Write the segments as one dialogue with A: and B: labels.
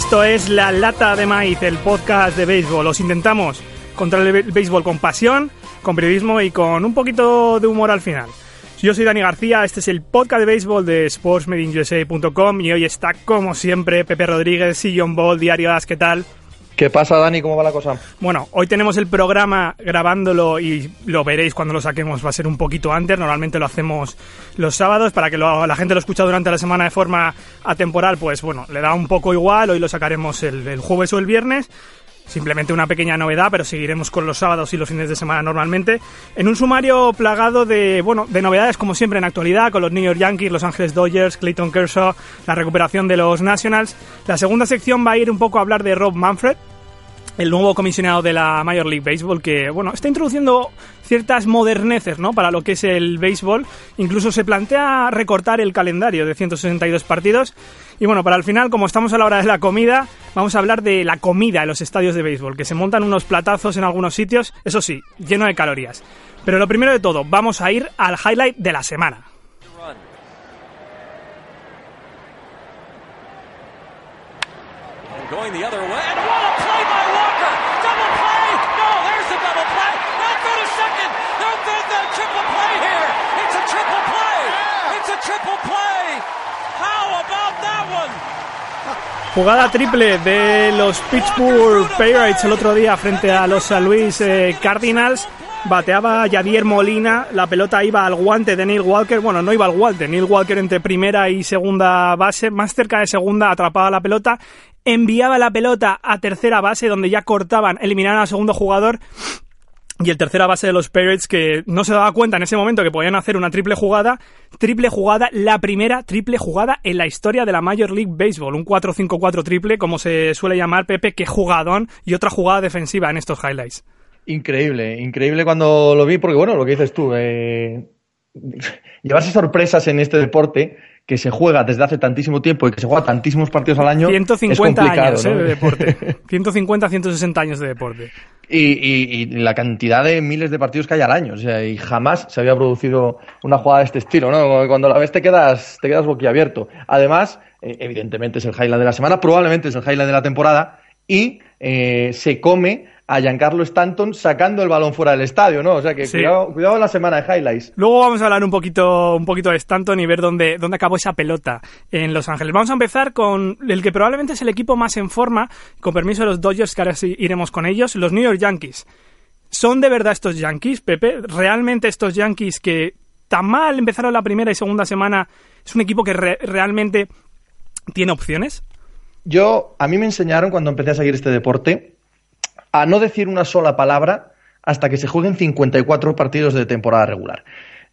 A: Esto es La Lata de Maíz, el podcast de béisbol. Os intentamos contra el béisbol con pasión, con periodismo y con un poquito de humor al final. Yo soy Dani García, este es el podcast de béisbol de sportsmedinUSA.com y hoy está como siempre Pepe Rodríguez y John Ball, Diario As, ¿qué tal?
B: ¿Qué pasa, Dani? ¿Cómo va la cosa?
A: Bueno, hoy tenemos el programa grabándolo y lo veréis cuando lo saquemos. Va a ser un poquito antes. Normalmente lo hacemos los sábados para que la gente lo escuche durante la semana de forma atemporal. Pues bueno, le da un poco igual. Hoy lo sacaremos el, jueves o el viernes. Simplemente una pequeña novedad, pero seguiremos con los sábados y los fines de semana normalmente. En un sumario plagado de, bueno, de novedades como siempre en actualidad, con los New York Yankees, Los Ángeles Dodgers, Clayton Kershaw, la recuperación de los Nationals. La segunda sección va a ir un poco a hablar de Rob Manfred, el nuevo comisionado de la Major League Baseball que, bueno, está introduciendo ciertas moderneces, ¿no? Para lo que es el béisbol. Incluso se plantea recortar el calendario de 162 partidos. Y bueno, para el final, como estamos a la hora de la comida, vamos a hablar de la comida en los estadios de béisbol, que se montan unos platazos en algunos sitios, eso sí, lleno de calorías. Pero lo primero de todo, vamos a ir al highlight de la semana. Jugada triple de los Pittsburgh Pirates el otro día frente a los San Luis eh, Cardinals. Bateaba Javier Molina, la pelota iba al guante de Neil Walker. Bueno, no iba al guante, Neil Walker entre primera y segunda base, más cerca de segunda atrapaba la pelota, enviaba la pelota a tercera base donde ya cortaban, eliminaban al segundo jugador y el tercera base de los Pirates que no se daba cuenta en ese momento que podían hacer una triple jugada, triple jugada, la primera triple jugada en la historia de la Major League Baseball, un 4-5-4 triple como se suele llamar Pepe, que jugadón y otra jugada defensiva en estos highlights.
B: Increíble, increíble cuando lo vi porque bueno, lo que dices tú, eh, llevarse sorpresas en este deporte que se juega desde hace tantísimo tiempo y que se juega tantísimos partidos al año
A: 150 años ¿eh? de deporte 150 160 años de deporte
B: y, la cantidad de miles de partidos que hay al año o sea, y jamás se había producido una jugada de este estilo ¿no? cuando la ves te quedas te quedas boquiabierto además eh, evidentemente es el highlight de la semana probablemente es el highlight de la temporada y eh, se come a Giancarlo Stanton sacando el balón fuera del estadio, ¿no? O sea que cuidado, cuidado la semana de highlights.
A: Luego vamos a hablar un poquito, un poquito de Stanton y ver dónde, dónde acabó esa pelota en Los Ángeles. Vamos a empezar con el que probablemente es el equipo más en forma, con permiso de los Dodgers, que ahora sí iremos con ellos, los New York Yankees. ¿Son de verdad estos Yankees, Pepe? ¿Realmente estos Yankees que tan mal empezaron la primera y segunda semana es un equipo que realmente tiene opciones?
B: Yo, a mí me enseñaron cuando empecé a seguir este deporte a no decir una sola palabra hasta que se jueguen 54 partidos de temporada regular.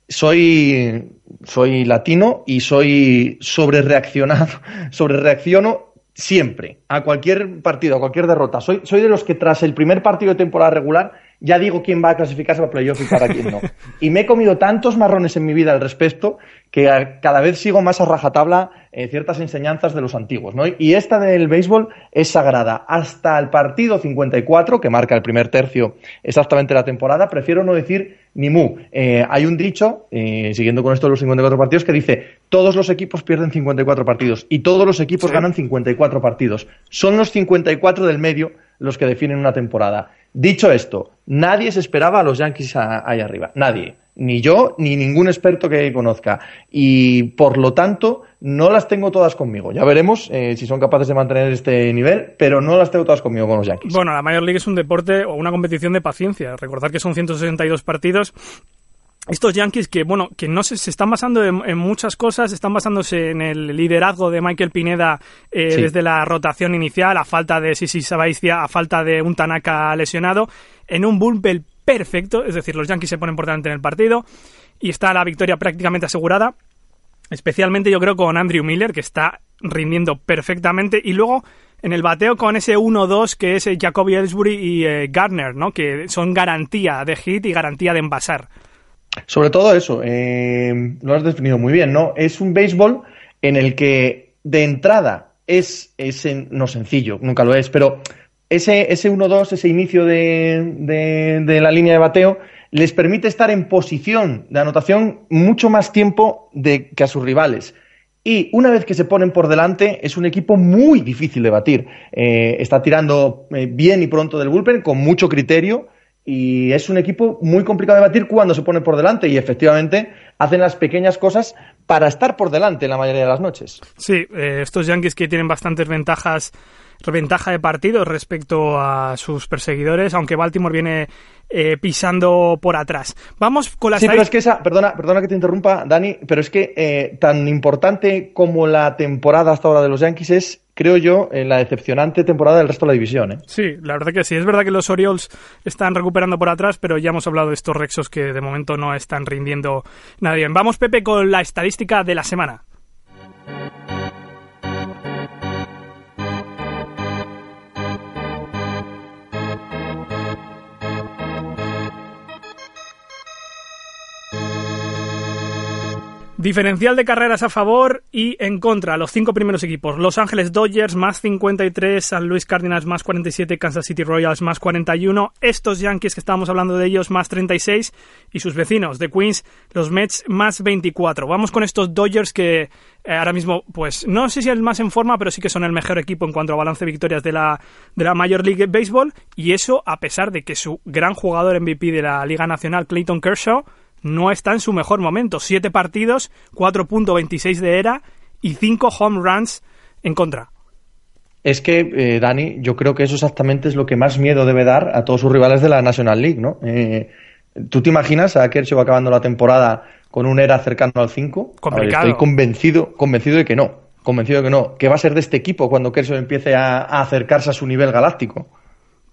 B: Soy, soy latino y soy sobre reaccionado, sobre reacciono siempre, a cualquier partido, a cualquier derrota. Soy, soy de los que tras el primer partido de temporada regular ya digo quién va a clasificarse para playoff y para quién no. Y me he comido tantos marrones en mi vida al respecto que cada vez sigo más a rajatabla eh, ciertas enseñanzas de los antiguos. ¿no? Y esta del béisbol es sagrada. Hasta el partido 54, que marca el primer tercio exactamente la temporada, prefiero no decir ni mu. Eh, hay un dicho, eh, siguiendo con esto de los 54 partidos, que dice, todos los equipos pierden 54 partidos y todos los equipos ganan 54 partidos. Son los 54 del medio los que definen una temporada. Dicho esto, nadie se esperaba a los Yankees ahí arriba. Nadie. Ni yo, ni ningún experto que conozca. Y por lo tanto, no las tengo todas conmigo. Ya veremos eh, si son capaces de mantener este nivel, pero no las tengo todas conmigo con los Yankees.
A: Bueno, la Major League es un deporte o una competición de paciencia. Recordar que son 162 partidos estos Yankees que, bueno, que no se, están basando en, muchas cosas, están basándose en el liderazgo de Michael Pineda eh, desde la rotación inicial, a falta de Sisi Sabaistia, a falta de un Tanaka lesionado, en un bullpen perfecto, es decir, los Yankees se ponen por delante en el partido y está la victoria prácticamente asegurada, especialmente yo creo con Andrew Miller, que está rindiendo perfectamente, y luego en el bateo con ese 1-2 que es Jacoby Ellsbury y eh, Gardner, ¿no? que son garantía de hit y garantía de envasar.
B: Sobre todo eso, eh, lo has definido muy bien, ¿no? Es un béisbol en el que de entrada es, no sencillo, nunca lo es, pero ese, ese 1-2, ese inicio de, de, la línea de bateo, les permite estar en posición de anotación mucho más tiempo de, que a sus rivales. Y una vez que se ponen por delante, es un equipo muy difícil de batir. Eh, está tirando eh, bien y pronto del bullpen, con mucho criterio, y es un equipo muy complicado de batir cuando se pone por delante. Y efectivamente hacen las pequeñas cosas para estar por delante la mayoría de las noches.
A: Sí, eh, estos Yankees que tienen bastantes ventajas ventaja de partido respecto a sus perseguidores, aunque Baltimore viene eh, pisando por atrás. Vamos con la
B: Sí, pero es que esa, perdona, perdona que te interrumpa, Dani, pero es que eh, tan importante como la temporada hasta ahora de los Yankees es, creo yo, eh, la decepcionante temporada del resto de la división. ¿eh?
A: Sí, la verdad que sí. Es verdad que los Orioles están recuperando por atrás, pero ya hemos hablado de estos Rexos que de momento no están rindiendo nada bien. Vamos, Pepe, con la estadística de la semana. Diferencial de carreras a favor y en contra. Los cinco primeros equipos. Los Ángeles Dodgers más 53, San Luis Cardinals más 47, Kansas City Royals más 41, estos Yankees que estábamos hablando de ellos más 36 y sus vecinos de Queens, los Mets más 24. Vamos con estos Dodgers que eh, ahora mismo, pues no sé si el más en forma, pero sí que son el mejor equipo en cuanto a balance de victorias de la, de la Major League Baseball y eso a pesar de que su gran jugador MVP de la Liga Nacional, Clayton Kershaw, no está en su mejor momento. Siete partidos, 4.26 de era y cinco home runs en contra.
B: Es que, eh, Dani, yo creo que eso exactamente es lo que más miedo debe dar a todos sus rivales de la National League, ¿no? Eh, ¿Tú te imaginas a Kershaw acabando la temporada con un era cercano al 5? Estoy convencido, convencido de que no. Convencido de que no. ¿Qué va a ser de este equipo cuando Kershaw empiece a, a acercarse a su nivel galáctico?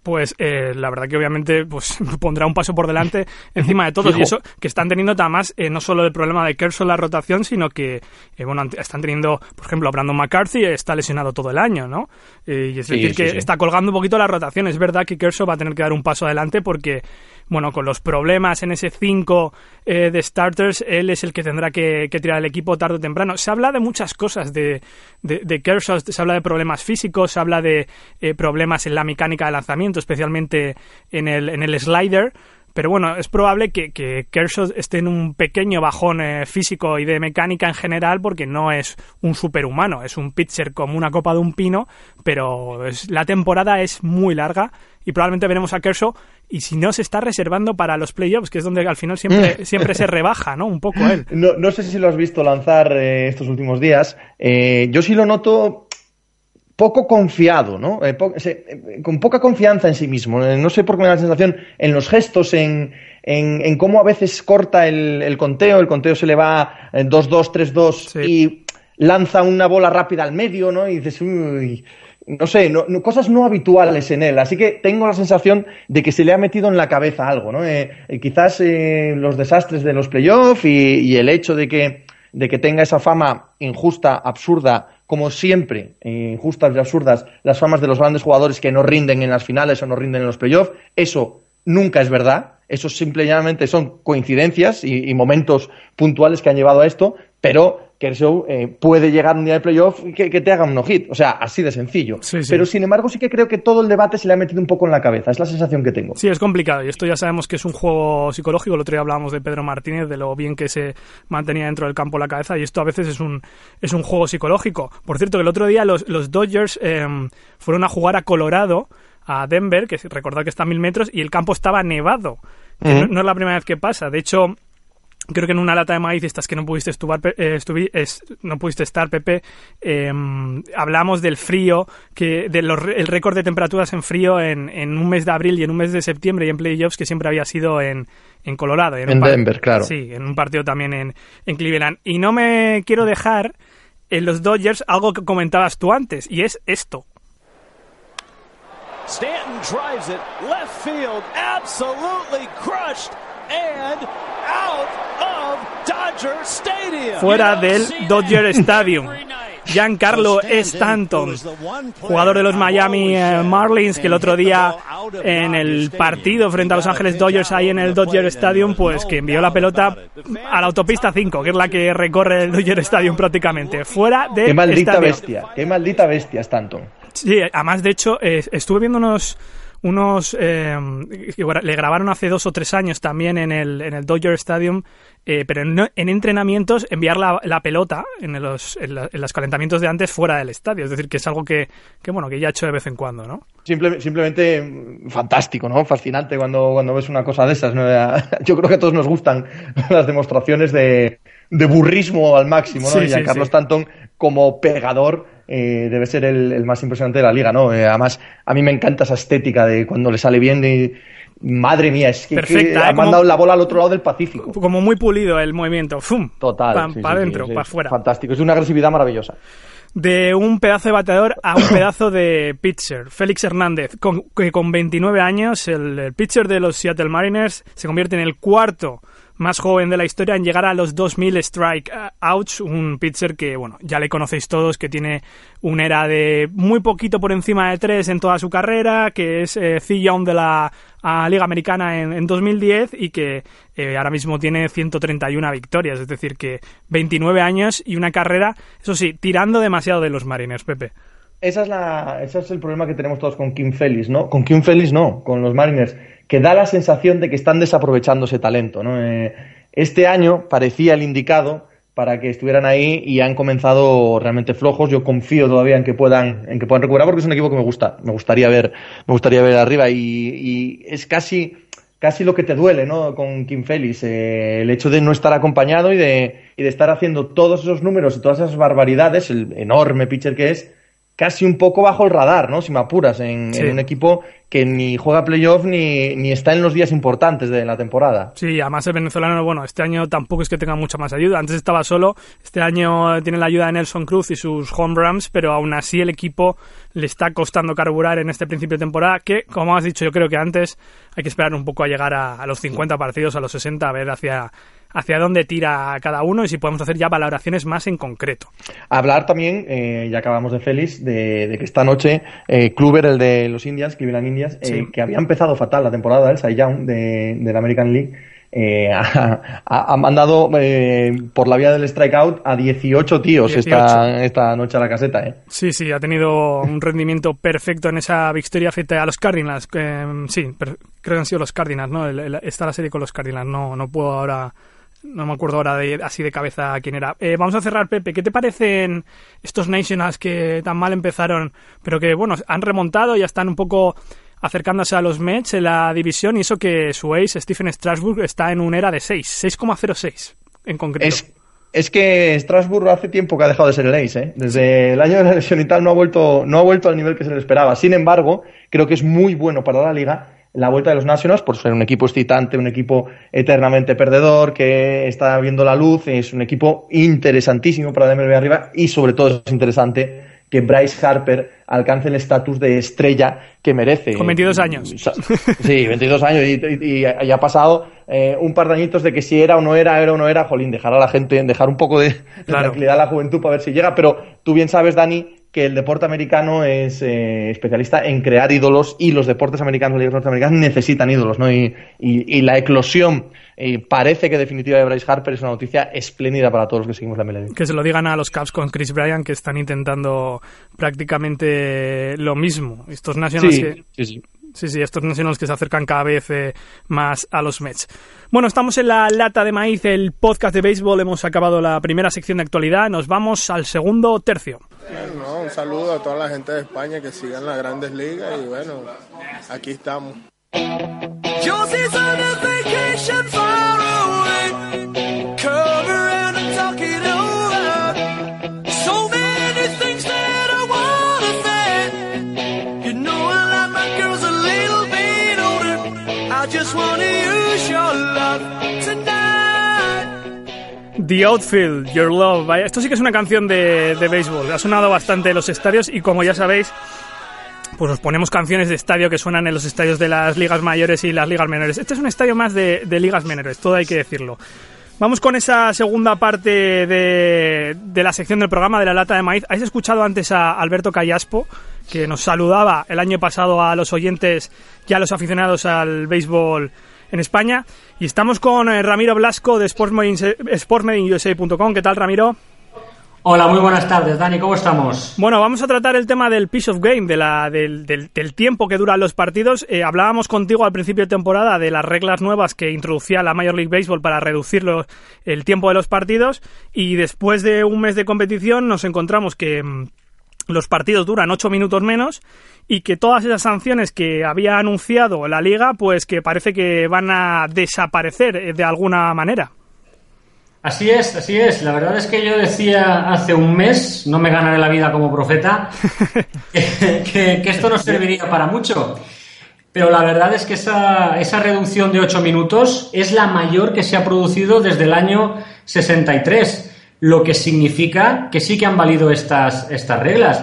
A: Pues eh, la verdad que obviamente pues pondrá un paso por delante encima de todos y eso que están teniendo además eh, no solo el problema de Kershaw la rotación sino que eh, bueno están teniendo por ejemplo Brandon McCarthy está lesionado todo el año no y es decir que está colgando un poquito la rotación es verdad que Kershaw va a tener que dar un paso adelante porque bueno, con los problemas en ese 5 eh, de starters, él es el que tendrá que, tirar el equipo tarde o temprano. Se habla de muchas cosas de, de, Kershaw, se habla de problemas físicos, se habla de eh, problemas en la mecánica de lanzamiento, especialmente en el, en el slider. Pero bueno, es probable que, que Kershaw esté en un pequeño bajón eh, físico y de mecánica en general porque no es un superhumano, es un pitcher como una copa de un pino, pero es, la temporada es muy larga y probablemente veremos a Kershaw y si no se está reservando para los playoffs, que es donde al final siempre, mm. siempre se rebaja, ¿no? Un poco él.
B: No, no sé si lo has visto lanzar eh, estos últimos días. Eh, yo sí lo noto poco confiado, ¿no? Eh, con poca confianza en sí mismo. no sé por qué me da la sensación en los gestos, en, en, cómo a veces corta el, el, conteo, el conteo se le va 2-2, 3-2 y lanza una bola rápida al medio, ¿no? Y dices, uy, no sé, no, cosas no habituales en él. Así que tengo la sensación de que se le ha metido en la cabeza algo, ¿no? Eh, eh, quizás eh, los desastres de los playoffs y, y, el hecho de que, de que tenga esa fama injusta, absurda, como siempre, injustas y absurdas, las famas de los grandes jugadores que no rinden en las finales o no rinden en los playoffs, eso nunca es verdad. Eso simplemente son coincidencias y momentos puntuales que han llevado a esto, pero Kershaw eh, puede llegar un día de playoff y que, te haga un no-hit. O sea, así de sencillo. Pero sin embargo, sí que creo que todo el debate se le ha metido un poco en la cabeza. Es la sensación que tengo.
A: Sí, es complicado. Y esto ya sabemos que es un juego psicológico. El otro día hablábamos de Pedro Martínez, de lo bien que se mantenía dentro del campo la cabeza. Y esto a veces es un, es un juego psicológico. Por cierto, que el otro día los, los Dodgers em, fueron a jugar a Colorado a Denver, que recordad que está a mil metros, y el campo estaba nevado. no, no, es la primera vez que pasa. De hecho, creo que en una lata de maíz, estas que no pudiste, estuvar, eh, no pudiste estar, Pepe, em, hablamos del frío, que del el récord de temperaturas en frío en, en, un mes de abril y en un mes de septiembre y en playoffs que siempre había sido en, en Colorado.
B: En, Denver, claro.
A: Sí, en un partido también en, en Cleveland. Y no me quiero dejar en los Dodgers algo que comentabas tú antes, y es esto. Stanton drives it left field, absolutely crushed and out of Dodger Stadium. Fuera del Dodger Stadium. Giancarlo Stanton, jugador de los Miami eh, Marlins, que el otro día en el partido frente a Los Ángeles Dodgers ahí en el Dodger Stadium, pues que envió la pelota a la autopista 5, que es la que recorre el Dodger Stadium prácticamente. Fuera de.
B: Qué maldita bestia, qué maldita bestia Stanton.
A: Sí, además de hecho eh, estuve viendo unos unos eh, le grabaron hace dos o tres años también en el, en el Dodger Stadium, eh, pero en, entrenamientos enviar la, pelota en los, en, los calentamientos de antes fuera del estadio. Es decir, que es algo que, que bueno que ya ha hecho de vez en cuando, ¿no?
B: simplemente mm, fantástico, ¿no? Fascinante cuando, cuando ves una cosa de esas. Yo creo que a todos nos gustan las demostraciones de, de burrismo al máximo, ¿no? y a Carlos Tanton como pegador eh, debe ser el, más impresionante de la liga, ¿no? Eh, además, a mí me encanta esa estética de cuando le sale bien y madre mía, es que, ha ¿eh? mandado la bola al otro lado del Pacífico.
A: Como muy pulido el movimiento, ¡fum!
B: Total.
A: Para adentro, para afuera.
B: Fantástico, es una agresividad maravillosa
A: de un pedazo de bateador a un pedazo de pitcher. Félix Hernández, con, que con 29 años, el, pitcher de los Seattle Mariners, se convierte en el cuarto más joven de la historia en llegar a los 2000 strikeouts, un pitcher que, bueno, ya le conocéis todos, que tiene una era de muy poquito por encima de tres en toda su carrera, que es eh, Young de la Liga Americana en, 2010 y que eh, ahora mismo tiene 131 victorias, es decir, que 29 años y una carrera, eso sí, tirando demasiado de los Mariners, Pepe.
B: Esa es la, ese es el problema que tenemos todos con Kim Félix, ¿no? Con Kim Félix no, con los Mariners que da la sensación de que están desaprovechando ese talento. ¿no? Eh, este año parecía el indicado para que estuvieran ahí y han comenzado realmente flojos. Yo confío todavía en que puedan, en que puedan recuperar porque es un equipo que me gusta, me gustaría ver, me gustaría ver arriba y, es casi casi lo que te duele, ¿no? Con Kim Félix, eh, el hecho de no estar acompañado y de, y de estar haciendo todos esos números y todas esas barbaridades, el enorme pitcher que es, casi un poco bajo el radar, ¿no? Si me apuras, en, un equipo que ni juega playoff ni, ni está en los días importantes de la temporada.
A: Sí, además el venezolano, bueno, este año tampoco es que tenga mucha más ayuda. Antes estaba solo, este año tiene la ayuda de Nelson Cruz y sus home runs, pero aún así el equipo le está costando carburar en este principio de temporada, que, como has dicho, yo creo que antes hay que esperar un poco a llegar a, a los 50 partidos, a los 60, a ver hacia hacia dónde tira cada uno y si podemos hacer ya valoraciones más en concreto.
B: Hablar también, eh, ya acabamos de Félix, de, que esta noche eh, Kluber, el de los Indians, Cleveland Indians, eh, que había empezado fatal la temporada, el Cy Young de, la American League, eh, ha, mandado por la vía del strikeout a 18 tíos Esta, esta noche a la caseta. ¿eh?
A: Sí, sí, ha tenido un rendimiento perfecto en esa victoria frente a los Cardinals. sí, creo que han sido los Cardinals, ¿no? está la serie con los Cardinals, no, no puedo ahora no me acuerdo ahora de, así de cabeza quién era. Eh, vamos a cerrar, Pepe. ¿Qué te parecen estos Nationals que tan mal empezaron, pero que, bueno, han remontado, ya están un poco acercándose a los Mets en la división y eso que su ace, Stephen Strasburg, está en una era de 6, 6,06 en concreto.
B: Es, es que Strasburg hace tiempo que ha dejado de ser el ace, ¿eh? Desde el año de la lesión y tal no ha vuelto, no ha vuelto al nivel que se le esperaba. Sin embargo, creo que es muy bueno para la liga la vuelta de los Nationals por ser un equipo excitante, un equipo eternamente perdedor, que está viendo la luz, es un equipo interesantísimo para la MLB arriba y sobre todo es interesante que Bryce Harper alcance el estatus de estrella que merece.
A: Con 22 años.
B: Sí, 22 años y, ha pasado eh, un par de añitos de que si era o no era, era o no era, jolín, dejar a la gente, dejar un poco de, tranquilidad a la juventud para ver si llega, pero tú bien sabes, Dani, que el deporte americano es eh, especialista en crear ídolos y los deportes americanos, las norteamericanas necesitan ídolos, ¿no? Y, la eclosión eh, parece que definitiva de Bryce Harper es una noticia espléndida para todos los que seguimos la MLB.
A: Que se lo digan a los Cubs con Chris Bryant que están intentando prácticamente lo mismo. Estos nacionales
B: sí, sí, sí.
A: Sí, sí, estos nacionales que se acercan cada vez eh, más a los Mets. Bueno, estamos en la lata de maíz, el podcast de béisbol. Hemos acabado la primera sección de actualidad. Nos vamos al segundo tercio.
C: un saludo a toda la gente de España que sigan las grandes ligas y bueno, aquí estamos.
A: The Outfield, Your Love. Esto sí que es una canción de, de béisbol. Ha sonado bastante en los estadios y como ya sabéis, pues os ponemos canciones de estadio que suenan en los estadios de las ligas mayores y las ligas menores. Este es un estadio más de, ligas menores, todo hay que decirlo. Vamos con esa segunda parte de, de, la sección del programa de la lata de maíz. ¿Habéis escuchado antes a Alberto Callaspo, que nos saludaba el año pasado a los oyentes y a los aficionados al béisbol en España. Y estamos con eh, Ramiro Blasco de sportsmedinusa.com. ¿Qué tal, Ramiro?
D: Hola, muy buenas tardes, Dani, ¿cómo estamos?
A: Bueno, vamos a tratar el tema del piece of game, de la, del, del, del tiempo que duran los partidos. Eh, hablábamos contigo al principio de temporada de las reglas nuevas que introducía la Major League Baseball para reducir lo, el tiempo de los partidos y después de un mes de competición nos encontramos que mm, los partidos duran ocho minutos menos y que todas esas sanciones que había anunciado la liga, pues que parece que van a desaparecer eh, de alguna manera.
D: Así es, así es. La verdad es que yo decía hace un mes, no me ganaré la vida como profeta, que, que, que esto no serviría para mucho. Pero la verdad es que esa, esa reducción de 8 minutos es la mayor que se ha producido desde el año 63, lo que significa que sí que han valido estas, estas reglas.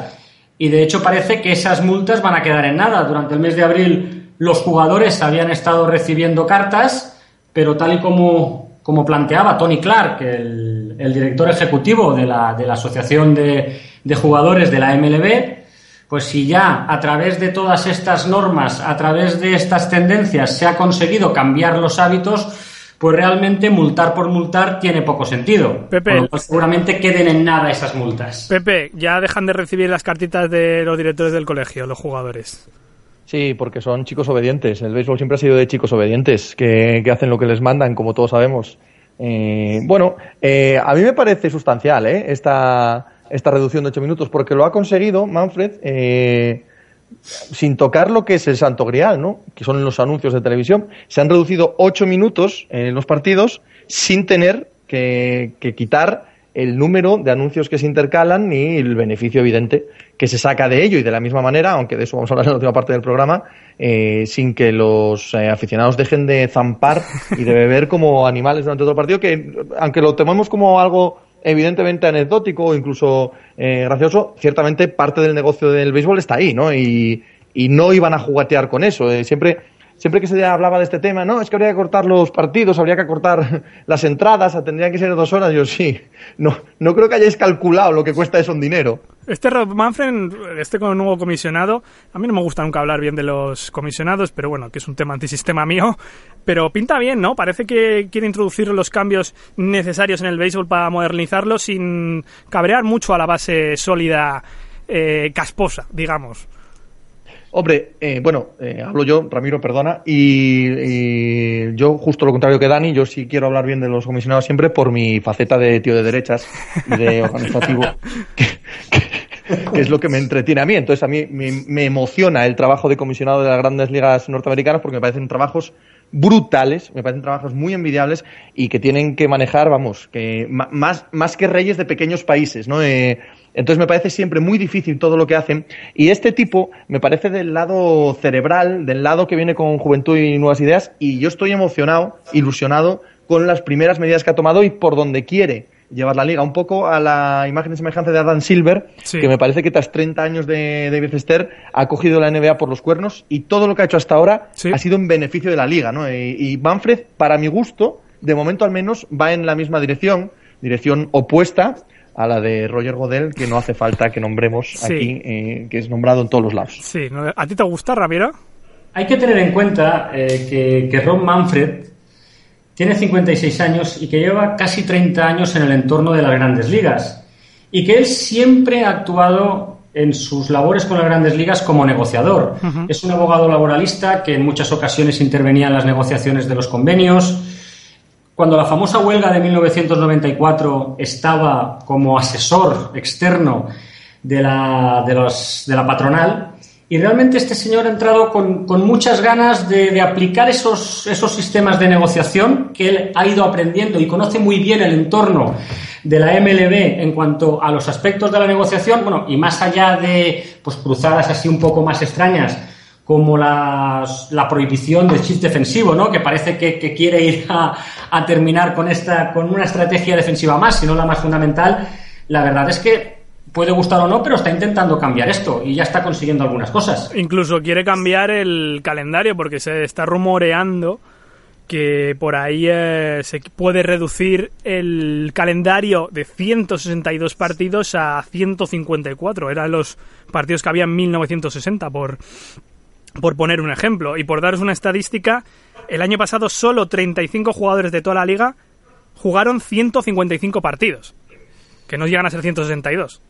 D: Y de hecho parece que esas multas van a quedar en nada. Durante el mes de abril los jugadores habían estado recibiendo cartas, pero tal y como como planteaba Tony Clark, el, director ejecutivo de la, de la Asociación de, de, Jugadores de la MLB, pues si ya a través de todas estas normas, a través de estas tendencias se ha conseguido cambiar los hábitos, pues realmente multar por multar tiene poco sentido.
A: Pepe,
D: seguramente queden en nada esas multas.
A: Pepe, ya dejan de recibir las cartitas de los directores del colegio, los jugadores.
B: Sí, porque son chicos obedientes. El béisbol siempre ha sido de chicos obedientes, que, que hacen lo que les mandan, como todos sabemos. Eh, bueno, eh, a mí me parece sustancial ¿eh? esta, esta reducción de ocho minutos, porque lo ha conseguido Manfred eh, sin tocar lo que es el santo grial, ¿no? que son los anuncios de televisión. Se han reducido ocho minutos en los partidos sin tener que, quitar el número de anuncios que se intercalan ni el beneficio evidente que se saca de ello y de la misma manera, aunque de eso vamos a hablar en la última parte del programa, eh, sin que los eh, aficionados dejen de zampar y de beber como animales durante el partido, que aunque lo tomemos como algo evidentemente anecdótico o incluso eh, gracioso, ciertamente parte del negocio del béisbol está ahí, ¿no? Y, no iban a jugatear con eso. Eh, siempre siempre que se hablaba de este tema, no, es que habría que cortar los partidos, habría que cortar las entradas, tendrían que ser dos horas. Yo sí, no, no creo que hayáis calculado lo que cuesta eso en dinero.
A: Este Rob Manfred, este nuevo comisionado, a mí no me gusta nunca hablar bien de los comisionados, pero bueno, que es un tema antisistema mío, pero pinta bien, ¿no? Parece que quiere introducir los cambios necesarios en el béisbol para modernizarlo sin cabrear mucho a la base sólida, eh, casposa, digamos.
B: Hombre, eh, bueno, eh, hablo yo, Ramiro, perdona, y, y, yo justo lo contrario que Dani, yo sí quiero hablar bien de los comisionados siempre por mi faceta de tío de derechas y de organizativo, que, que, que es lo que me entretiene a mí. Entonces a mí me, emociona el trabajo de comisionado de las grandes ligas norteamericanas porque me parecen trabajos brutales, me parecen trabajos muy envidiables y que tienen que manejar, vamos, más, más que reyes de pequeños países, ¿no? Eh, entonces me parece siempre muy difícil todo lo que hacen. Y este tipo me parece del lado cerebral, del lado que viene con juventud y nuevas ideas. Y yo estoy emocionado, ilusionado con las primeras medidas que ha tomado y por donde quiere llevar la liga. Un poco a la imagen y semejanza de Adam Silver, sí. que me parece que tras 30 años de David Stern ha cogido la NBA por los cuernos y todo lo que ha hecho hasta ahora sí. ha sido en beneficio de la liga. ¿no? Y, y Manfred, para mi gusto, de momento al menos, va en la misma dirección, dirección opuesta a la de Roger Godel, que no hace falta que nombremos sí. aquí, eh, que es nombrado en todos los lados.
A: Sí, ¿a ti te gusta, Ramiro?
D: Hay que tener en cuenta eh, que, que Ron Manfred tiene 56 años y que lleva casi 30 años en el entorno de las grandes ligas. Y que él siempre ha actuado en sus labores con las grandes ligas como negociador. Uh -huh. Es un abogado laboralista que en muchas ocasiones intervenía en las negociaciones de los convenios. Cuando la famosa huelga de 1994 estaba como asesor externo de la, de los, de la patronal, y realmente este señor ha entrado con, con muchas ganas de, aplicar esos, esos sistemas de negociación que él ha ido aprendiendo y conoce muy bien el entorno de la MLB en cuanto a los aspectos de la negociación, bueno, y más allá de pues, cruzadas así un poco más extrañas, como las, la prohibición del shift defensivo, ¿no? que parece que, que quiere ir a, a, terminar con, esta, con una estrategia defensiva más, si no la más fundamental, la verdad es que puede gustar o no, pero está intentando cambiar esto y ya está consiguiendo algunas cosas.
A: Incluso quiere cambiar el calendario porque se está rumoreando que por ahí eh, se puede reducir el calendario de 162 partidos a 154. Eran los partidos que había en 1960 por por poner un ejemplo. Y por daros una estadística, el año pasado solo 35 jugadores de toda la liga jugaron 155 partidos que no llegan a ser 162.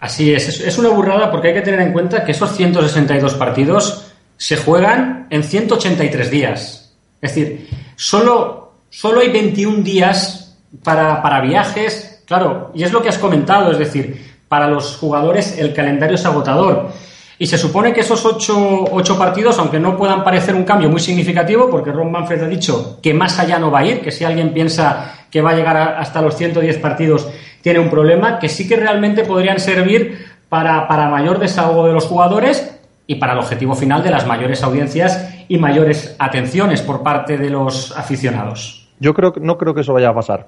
D: Así es, es una burrada porque hay que tener en cuenta que esos 162 partidos se juegan en 183 días. Es decir, solo, solo hay 21 días para, para viajes. Claro, y es lo que has comentado, es decir, para los jugadores el calendario es agotador. Y se supone que esos ocho, ocho, partidos, aunque no puedan parecer un cambio muy significativo, porque Ron Manfred ha dicho que más allá no va a ir, que si alguien piensa que va a llegar hasta los 110 partidos, tiene un problema, que sí que realmente podrían servir para, para mayor desahogo de los jugadores y para el objetivo final de las mayores audiencias y mayores atenciones por parte de los aficionados.
B: Yo creo, no creo que eso vaya a pasar.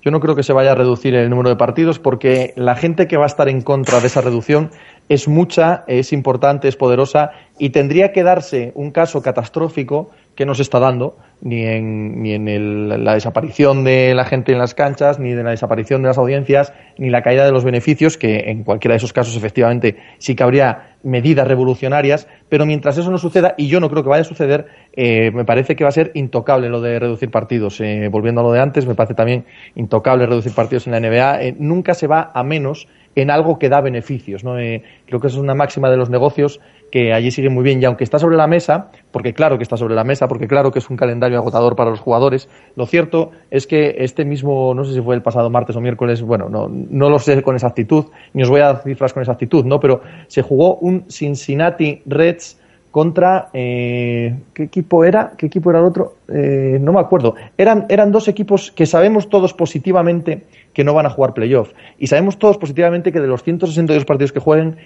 B: Yo no creo que se vaya a reducir el número de partidos porque la gente que va a estar en contra de esa reducción es mucha, es importante, es poderosa y tendría que darse un caso catastrófico que no se está dando ni en, ni en el, la desaparición de la gente en las canchas, ni de la desaparición de las audiencias, ni la caída de los beneficios, que en cualquiera de esos casos efectivamente sí que habría medidas revolucionarias, pero mientras eso no suceda, y yo no creo que vaya a suceder, eh, me parece que va a ser intocable lo de reducir partidos. Eh, volviendo a lo de antes, me parece también intocable reducir partidos en la NBA. Eh, nunca se va a menos en algo que da beneficios. ¿no? Eh, creo que eso es una máxima de los negocios que allí sigue muy bien. Y aunque está sobre la mesa, porque claro que está sobre la mesa, porque claro que es un calendario agotador para los jugadores, lo cierto es que este mismo, no sé si fue el pasado martes o miércoles, bueno, no, no lo sé con exactitud, ni os voy a dar cifras con exactitud, ¿no? pero se jugó un Cincinnati Reds contra eh, qué equipo era qué equipo era el otro eh, no me acuerdo. Eran eran dos equipos que sabemos todos positivamente que no van a jugar playoff. Y sabemos todos positivamente que de los 162 partidos que jueguen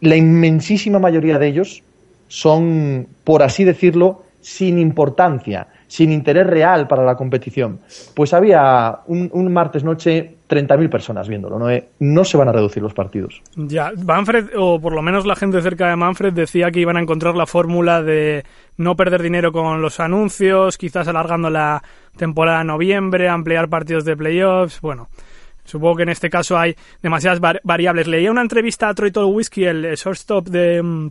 B: la inmensísima mayoría de ellos son por así decirlo sin importancia sin interés real para la competición. Pues había un, martes noche 30.000 personas viéndolo, ¿no? Eh, no se van a reducir los partidos.
A: Ya, Manfred, o por lo menos la gente cerca de Manfred, decía que iban a encontrar la fórmula de no perder dinero con los anuncios, quizás alargando la temporada a noviembre, ampliar partidos de playoffs, bueno... Supongo que en este caso hay demasiadas var variables. Leía una entrevista a Troy Whiskey, el shortstop de, mm,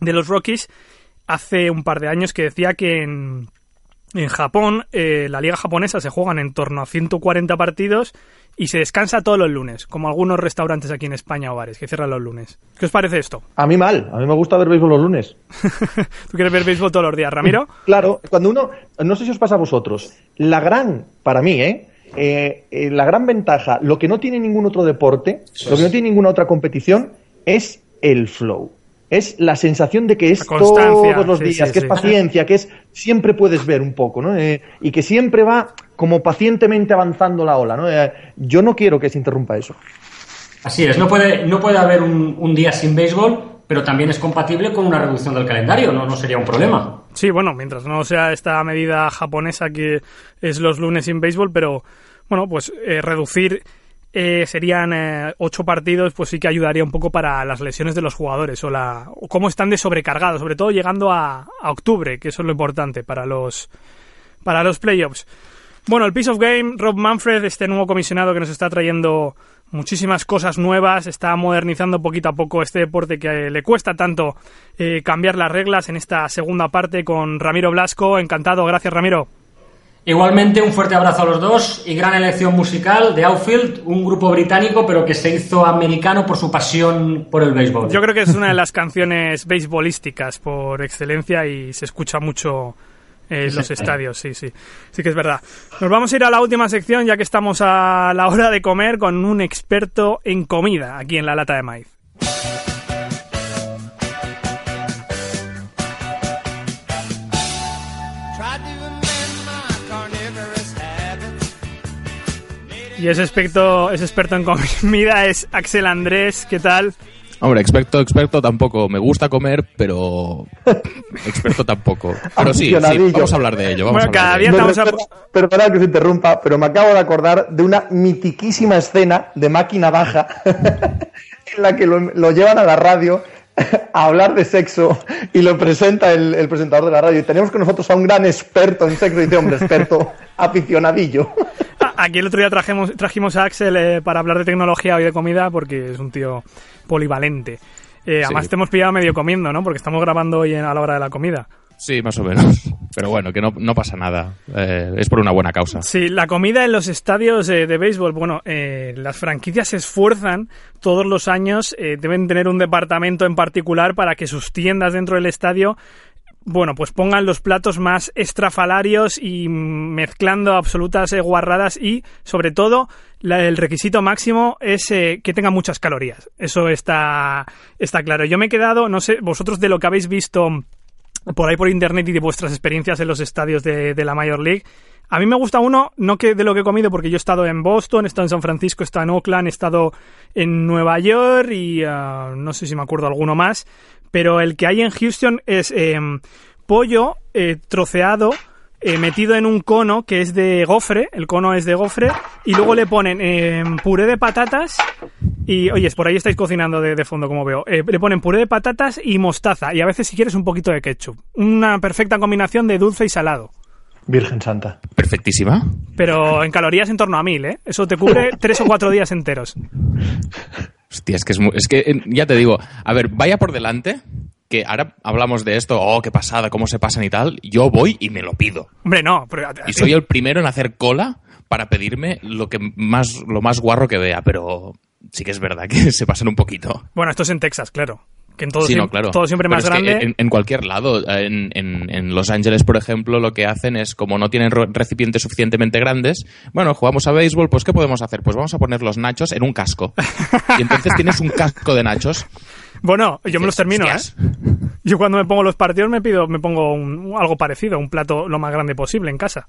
A: de los Rockies, hace un par de años que decía que en, en Japón, eh, la liga japonesa se juegan en torno a 140 partidos y se descansa todos los lunes, como algunos restaurantes aquí en España o bares que cierran los lunes. ¿Qué os parece esto?
B: A mí mal, a mí me gusta ver béisbol los lunes.
A: ¿Tú quieres ver béisbol todos los días, Ramiro?
B: Claro, cuando uno, no sé si os pasa a vosotros, la gran, para mí, ¿eh? Eh, eh, la gran ventaja, lo que no tiene ningún otro deporte,
D: Eso
B: lo que
D: es.
B: no tiene ninguna otra competición, es el flow. Es la sensación de que es todos los
A: sí,
B: días,
A: sí,
B: que
A: sí.
B: es paciencia, que es siempre puedes ver un poco, ¿no? Eh, y que siempre va como pacientemente avanzando la ola, ¿no? Eh, yo no quiero que se interrumpa eso.
D: Así es, no puede, no puede haber un, un día sin béisbol, pero también es compatible con una reducción del calendario, no, no sería un problema.
A: Sí, bueno, mientras no sea esta medida japonesa que es los lunes sin béisbol, pero bueno, pues eh, reducir eh, serían eh, ocho partidos, pues sí que ayudaría un poco para las lesiones de los jugadores o, la, cómo están de sobrecargados, sobre todo llegando a, a octubre, que eso es lo importante para los, para los playoffs. Bueno, el Piece of Game, Rob Manfred, este nuevo comisionado que nos está trayendo muchísimas cosas nuevas, está modernizando poquito a poco este deporte que le cuesta tanto eh, cambiar las reglas en esta segunda parte con Ramiro Blasco. Encantado, gracias Ramiro.
D: Igualmente, un fuerte abrazo a los dos y gran elección musical de Outfield, un grupo británico pero que se hizo americano por su pasión por el béisbol.
A: Yo creo que es una de las canciones beisbolísticas por excelencia y se escucha mucho en los estadios, sí, sí. Sí que es verdad. Nos vamos a ir a la última sección ya que estamos a la hora de comer con un experto en comida aquí en la lata de maíz. Y ese experto, ese experto en comida es Axel Andrés, ¿qué tal?
E: Hombre, experto, experto tampoco. Me gusta comer, pero experto tampoco. Pero sí, sí,
B: Aficionadillo.
E: vamos a hablar de ello. Vamos
A: Bueno, cada día estamos a-
B: Pero- Perdonad que se interrumpa, pero me acabo de acordar de una mitiquísima escena de máquina baja en la que lo, lo llevan a la radio a hablar de sexo y lo presenta el, el presentador de la radio. Y tenemos con nosotros a un gran experto en sexo. Y dice, hombre, experto aficionadillo.
A: Aquí el otro día trajimos, trajimos a Axel eh, para hablar de tecnología y de comida porque es un tío polivalente. Eh, además
E: Sí.
A: te hemos pillado medio comiendo, ¿no? Porque estamos grabando hoy en- a la hora de la comida.
E: Sí, más o menos. Pero bueno, que no, no pasa nada. Eh, es por una buena causa.
A: Sí, la comida en los estadios eh, de béisbol, bueno, eh, las franquicias se esfuerzan todos los años, deben tener un departamento en particular para que sus tiendas dentro del estadio bueno, pues pongan los platos más estrafalarios y mezclando absolutas eh, guarradas y, sobre todo, el requisito máximo es eh, que tenga muchas calorías. Eso está, está claro. Yo me he quedado, no sé, vosotros de lo que habéis visto por ahí por internet y de vuestras experiencias en los estadios de, la Major League. A mí me gusta uno, no que de lo que he comido, porque yo he estado en Boston, he estado en San Francisco, he estado en Oakland, he estado en Nueva York y ah, no sé si me acuerdo alguno más, pero el que hay en Houston es eh, pollo eh, troceado, eh, metido en un cono que es de gofre, el cono es de gofre, y luego le ponen eh, puré de patatas y, oyes, por ahí estáis cocinando de, de fondo, como veo. Eh, le ponen puré de patatas y mostaza, y a veces, si quieres, un poquito de ketchup. Una perfecta combinación de dulce y salado.
B: Virgen Santa.
E: Perfectísima.
A: Pero en calorías en torno a mil, ¿eh? Eso te cubre tres o cuatro días enteros.
E: Hostia, es que es, mu- es que eh, ya te digo, a ver, vaya por delante, que ahora hablamos de esto, oh, qué pasada, cómo se pasan y tal. Yo voy y me lo pido.
A: Hombre, no. Pero,
E: Y soy el primero en hacer cola para pedirme lo que más, lo más guarro que vea, pero sí que es verdad que se pasan un poquito.
A: Bueno, esto es en Texas, claro. Que en todo,
E: sí,
A: siem-
E: no, claro.
A: todo siempre
E: Pero
A: más
E: es que
A: grande.
E: en, en cualquier lado, en, en- en Los Ángeles, por ejemplo, lo que hacen es, como no tienen recipientes suficientemente grandes, bueno, jugamos a béisbol, pues ¿qué podemos hacer? Pues vamos a poner los nachos en un casco. Y entonces tienes un casco de nachos.
A: Bueno, yo me los termino,
E: "Hostias".
A: ¿eh? Yo cuando me pongo los partidos me pido, me pongo un- algo parecido, un plato lo más grande posible en casa.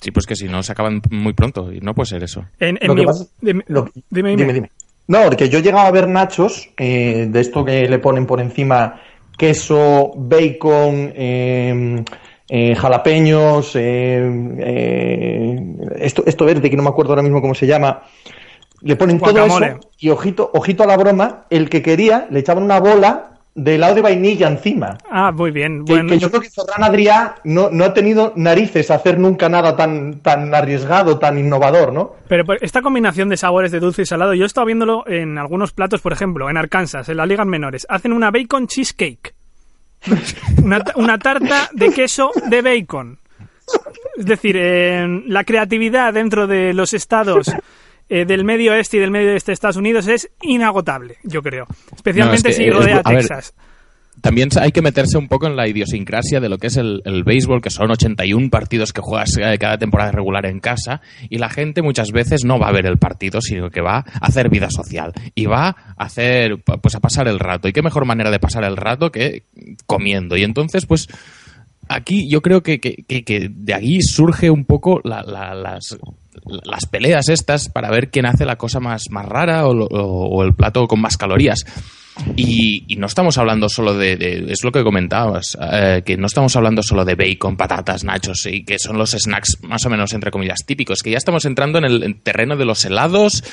E: Sí, pues que si no, se acaban muy pronto y no puede ser eso.
A: En, en
B: Lo que
A: mi-
B: pasa-
A: dime,
B: lo-
A: dime, dime.
B: No, porque yo he llegado a ver nachos eh, de esto que le ponen por encima queso, bacon, eh, eh, jalapeños, eh, eh, esto, esto verde que no me acuerdo ahora mismo cómo se llama. Le ponen todo eso y ojito, ojito a la broma, el que quería le echaban una bola de helado de vainilla encima.
A: Ah, muy bien.
B: Que,
A: Bueno,
B: que yo creo que Ferran Adrià no, no ha tenido narices a hacer nunca nada tan, tan arriesgado, tan innovador, ¿no?
A: Pero esta combinación de sabores de dulce y salado, yo he estado viéndolo en algunos platos, por ejemplo, en Arkansas, en las ligas menores. Hacen una bacon cheesecake. Una, una tarta de queso de bacon. Es decir, eh, la creatividad dentro de los estados eh, del medio oeste y del medio oeste de Estados Unidos es inagotable, yo creo. Especialmente
E: No, es que
A: si
E: es-
A: rodea
E: a ver,
A: Texas.
E: También hay que meterse un poco en la idiosincrasia de lo que es el, el béisbol, que son 81 partidos que juegas eh, cada temporada regular en casa, y la gente muchas veces no va a ver el partido, sino que va a hacer vida social y va a hacer, pues a pasar el rato. ¿Y qué mejor manera de pasar el rato que comiendo? Y entonces, pues aquí yo creo que, que- que- que de aquí surge un poco la- la- las, las peleas estas para ver quién hace la cosa más, más rara o, o- o el plato con más calorías. Y, y no estamos hablando solo de, de- es lo que comentabas, eh, que no estamos hablando solo de bacon, patatas, nachos y que son los snacks más o menos entre comillas típicos, que ya estamos entrando en el en terreno de los helados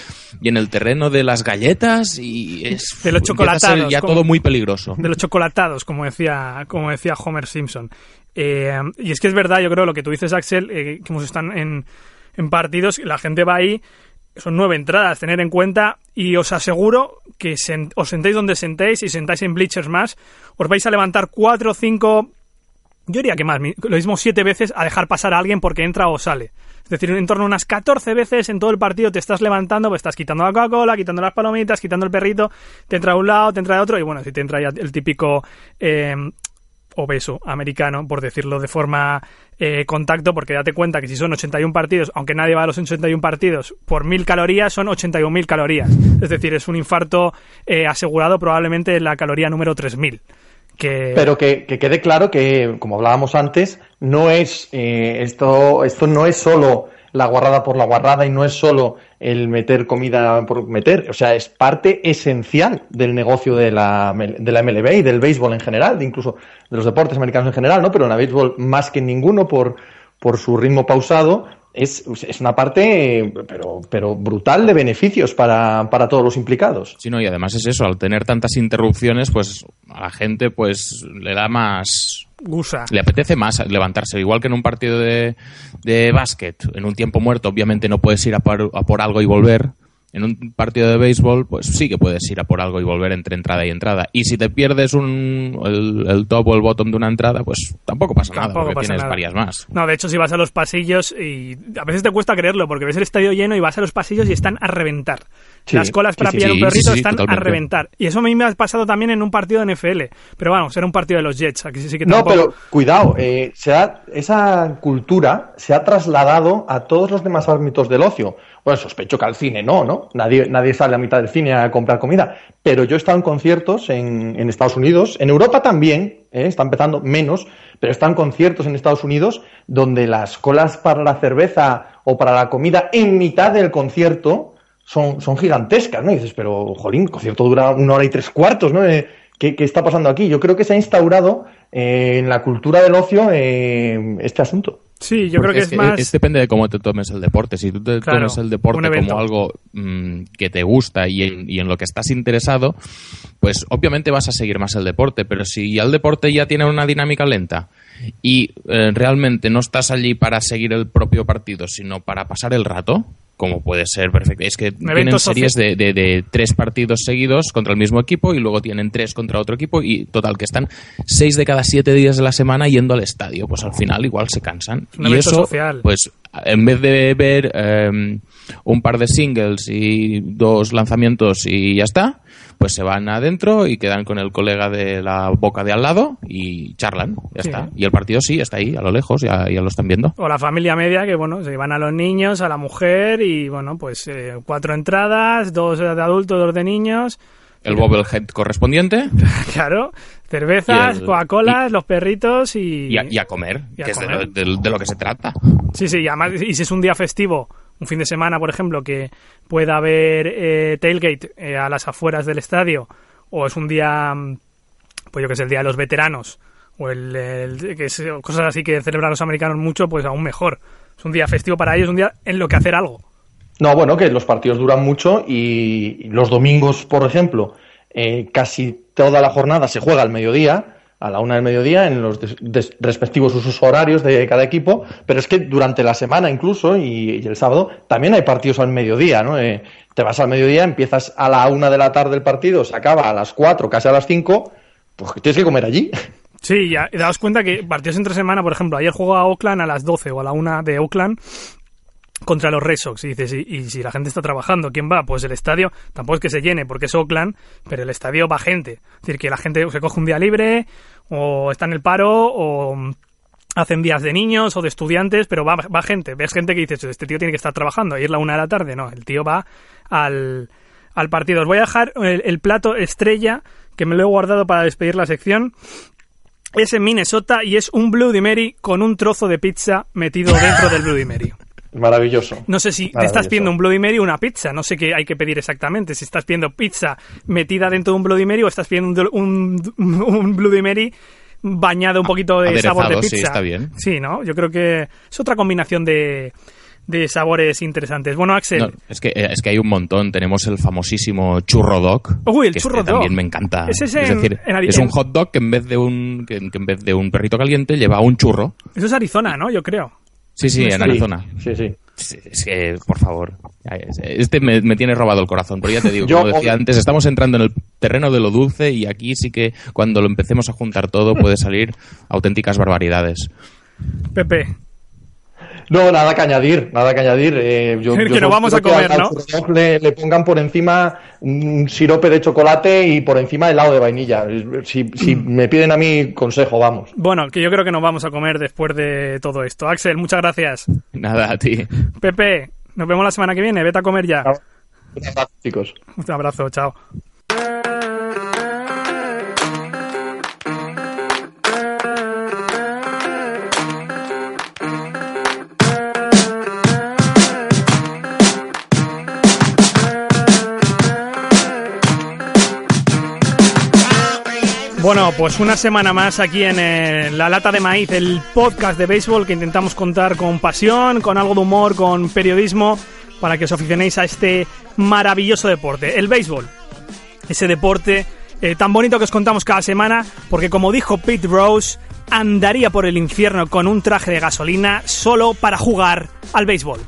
E: y en el terreno de las galletas y es
A: De los chocolatados,
E: ya
A: como-
E: todo muy peligroso.
A: de los chocolatados, como decía, como decía Homer Simpson. Eh, y es que es verdad, yo creo, lo que tú dices, Axel, eh, que hemos están en, en partidos, la gente va ahí, son nueve entradas, tener en cuenta, y os aseguro que os sentéis donde sentéis y sentáis en bleachers más, os vais a levantar cuatro o cinco, yo diría que más, lo mismo siete veces a dejar pasar a alguien porque entra o sale. Es decir, en torno a unas 14 veces en todo el partido te estás levantando, pues estás quitando la Coca-Cola, quitando las palomitas, quitando el perrito, te entra de un lado, te entra de otro, y bueno, si te entra ya el típico eh, obeso americano, por decirlo de forma eh, contacto, porque date cuenta que si son 81 partidos, aunque nadie va a los 81 partidos, por mil calorías son 81.000 calorías. Es decir, es un infarto eh, asegurado probablemente en la caloría número 3000. Que...
B: Pero que, que quede claro que, como hablábamos antes, no es eh, esto, esto no es solo la guarrada por la guarrada y no es solo el meter comida por meter, o sea, es parte esencial del negocio de la, de la MLB y del béisbol en general, de incluso de los deportes americanos en general, ¿no? Pero en el béisbol más que ninguno por, por su ritmo pausado, es, es una parte, pero, pero brutal de beneficios para, para todos los implicados.
E: Sí, no, y además es eso, al tener tantas interrupciones, pues a la gente pues le da más... Le apetece más levantarse, igual que en un partido de, de básquet, en un tiempo muerto, obviamente no puedes ir a por, a por algo y volver, En un partido de béisbol, pues sí que puedes ir a por algo y volver entre entrada y entrada. Y si te pierdes un, el, top o el bottom de una entrada, pues tampoco pasa nada, porque tienes varias más.
A: No, de hecho, si vas a los pasillos, y a veces te cuesta creerlo, porque ves el estadio lleno y vas a los pasillos y están a reventar. Las colas para pillar un perrito están a reventar. Y eso a mí me ha pasado también en un partido de NFL. Pero vamos, era un partido de los Jets. Aquí sí que
B: No, pero cuidado, eh, se esa cultura se ha trasladado a todos los demás ámbitos del ocio. Bueno, sospecho que al cine no, ¿no? Nadie, nadie sale a mitad del cine a comprar comida. Pero yo he estado en conciertos en, en Estados Unidos, en Europa también, ¿eh? está empezando menos, pero están conciertos en Estados Unidos donde las colas para la cerveza o para la comida en mitad del concierto son, son gigantescas, ¿no? Dices, pero, jolín, el concierto dura una hora y tres cuartos, ¿no? Eh, ¿Qué, está pasando aquí? Yo creo que se ha instaurado eh, en la cultura del ocio este asunto.
A: Sí, yo creo que es, más.
E: depende de cómo te tomes el deporte. Si tú te tomes el deporte como algo mm, que te gusta y en, y en, lo que estás interesado, pues obviamente vas a seguir más el deporte. Pero si ya el deporte ya tiene una dinámica lenta y realmente no estás allí para seguir el propio partido, sino para pasar el rato, como puede ser perfecto. Es que tienen series de, de, tres partidos seguidos contra el mismo equipo y luego tienen tres contra otro equipo y total que están seis de cada siete días de la semana yendo al estadio. Pues al final igual se cansan. y eso, pues en vez de ver em, un par de singles y dos lanzamientos y ya está, pues se van adentro y quedan con el colega de la boca de al lado y charlan, ya está. Y el partido sí, está ahí, a lo lejos, ya, ya, lo están viendo.
A: O la familia media, que bueno, se van a los niños, a la mujer y bueno, pues eh, cuatro entradas, dos de adultos, dos de niños.
E: El bobblehead correspondiente.
A: claro, cervezas, Coca-Colas, los perritos y...
E: Y a, comer, que es de lo, que se trata.
A: Sí, sí, y además, y si es un día festivo un fin de semana, por ejemplo, que pueda haber eh, tailgate eh, a las afueras del estadio, o es un día, mm, pues yo que sé, el día de los veteranos, o el, que es, cosas así que celebran los americanos mucho, pues aún mejor. Es un día festivo para ellos, un día en lo que hacer algo.
B: No, bueno, que los partidos duran mucho y los domingos, por ejemplo, eh, casi toda la jornada se juega al mediodía a la una del mediodía en los respectivos usos horarios de cada equipo, pero es que durante la semana incluso y, el sábado también hay partidos al mediodía, ¿no? Eh, te vas al mediodía, empiezas a la una de la tarde el partido, se acaba a las cuatro, casi a las cinco, pues tienes que comer allí.
A: Sí, ya, das cuenta que partidos entre semana, por ejemplo, ayer jugó a Oakland a las 12 o a la una de Oakland contra los Red Sox. Y dices, y, si la gente está trabajando, ¿quién va? Pues el estadio tampoco es que se llene porque es Oakland, pero el estadio va gente. Es decir, que la gente se coge un día libre o está en el paro o hacen días de niños o de estudiantes, pero va, va gente. Ves gente que dices, este tío tiene que estar trabajando. Ayer la una de la tarde, no, el tío va al, al partido. Os voy a dejar el, el plato estrella que me lo he guardado para despedir la sección es en Minnesota y es un Bloody Mary con un trozo de pizza metido dentro del Bloody Mary.
B: Maravilloso.
A: No sé si te estás pidiendo un Bloody Mary o una pizza. No sé qué hay que pedir exactamente. Si estás pidiendo pizza metida dentro de un Bloody Mary o estás pidiendo un, un, Bloody Mary bañado un poquito de sabor de pizza.
E: Sí, está bien.
A: Sí, ¿no? Yo creo que es otra combinación de, de sabores interesantes. Bueno, Axel.
E: es, que, es que hay un montón. Tenemos el famosísimo churro dog.
A: Uy, el
E: que
A: churro
E: este
A: dog.
E: También me encanta. ¿Es, decir, es un hot dog que en vez de un que, en vez de un perrito caliente lleva un churro.
A: Eso es Arizona, ¿no? Yo creo.
E: Sí, sí, en Arizona.
B: Sí, sí.
E: Es que, por favor, este me, tiene robado el corazón, pero ya te digo, como decía antes, estamos entrando en el terreno de lo dulce y aquí sí que cuando lo empecemos a juntar todo puede salir auténticas barbaridades.
A: Pepe,
B: no, nada que añadir, nada que añadir. Eh, yo,
A: que no vamos a comer, ¿no?
B: Le, le, pongan por encima un sirope de chocolate y por encima helado de vainilla. Si, si mm. me piden a mí consejo, vamos.
A: Bueno, que yo creo que nos vamos a comer después de todo esto. Axel, muchas gracias.
E: Nada, a ti.
A: Pepe, nos vemos la semana que viene. Vete a comer ya.
B: Un abrazo, chicos.
A: Un abrazo, chao. Bueno, pues una semana más aquí en eh, La Lata de Maíz, el podcast de béisbol que intentamos contar con pasión, con algo de humor, con periodismo, para que os aficionéis a este maravilloso deporte, el béisbol. Ese deporte eh, tan bonito que os contamos cada semana, porque como dijo Pete Rose, andaría por el infierno con un traje de gasolina solo para jugar al béisbol.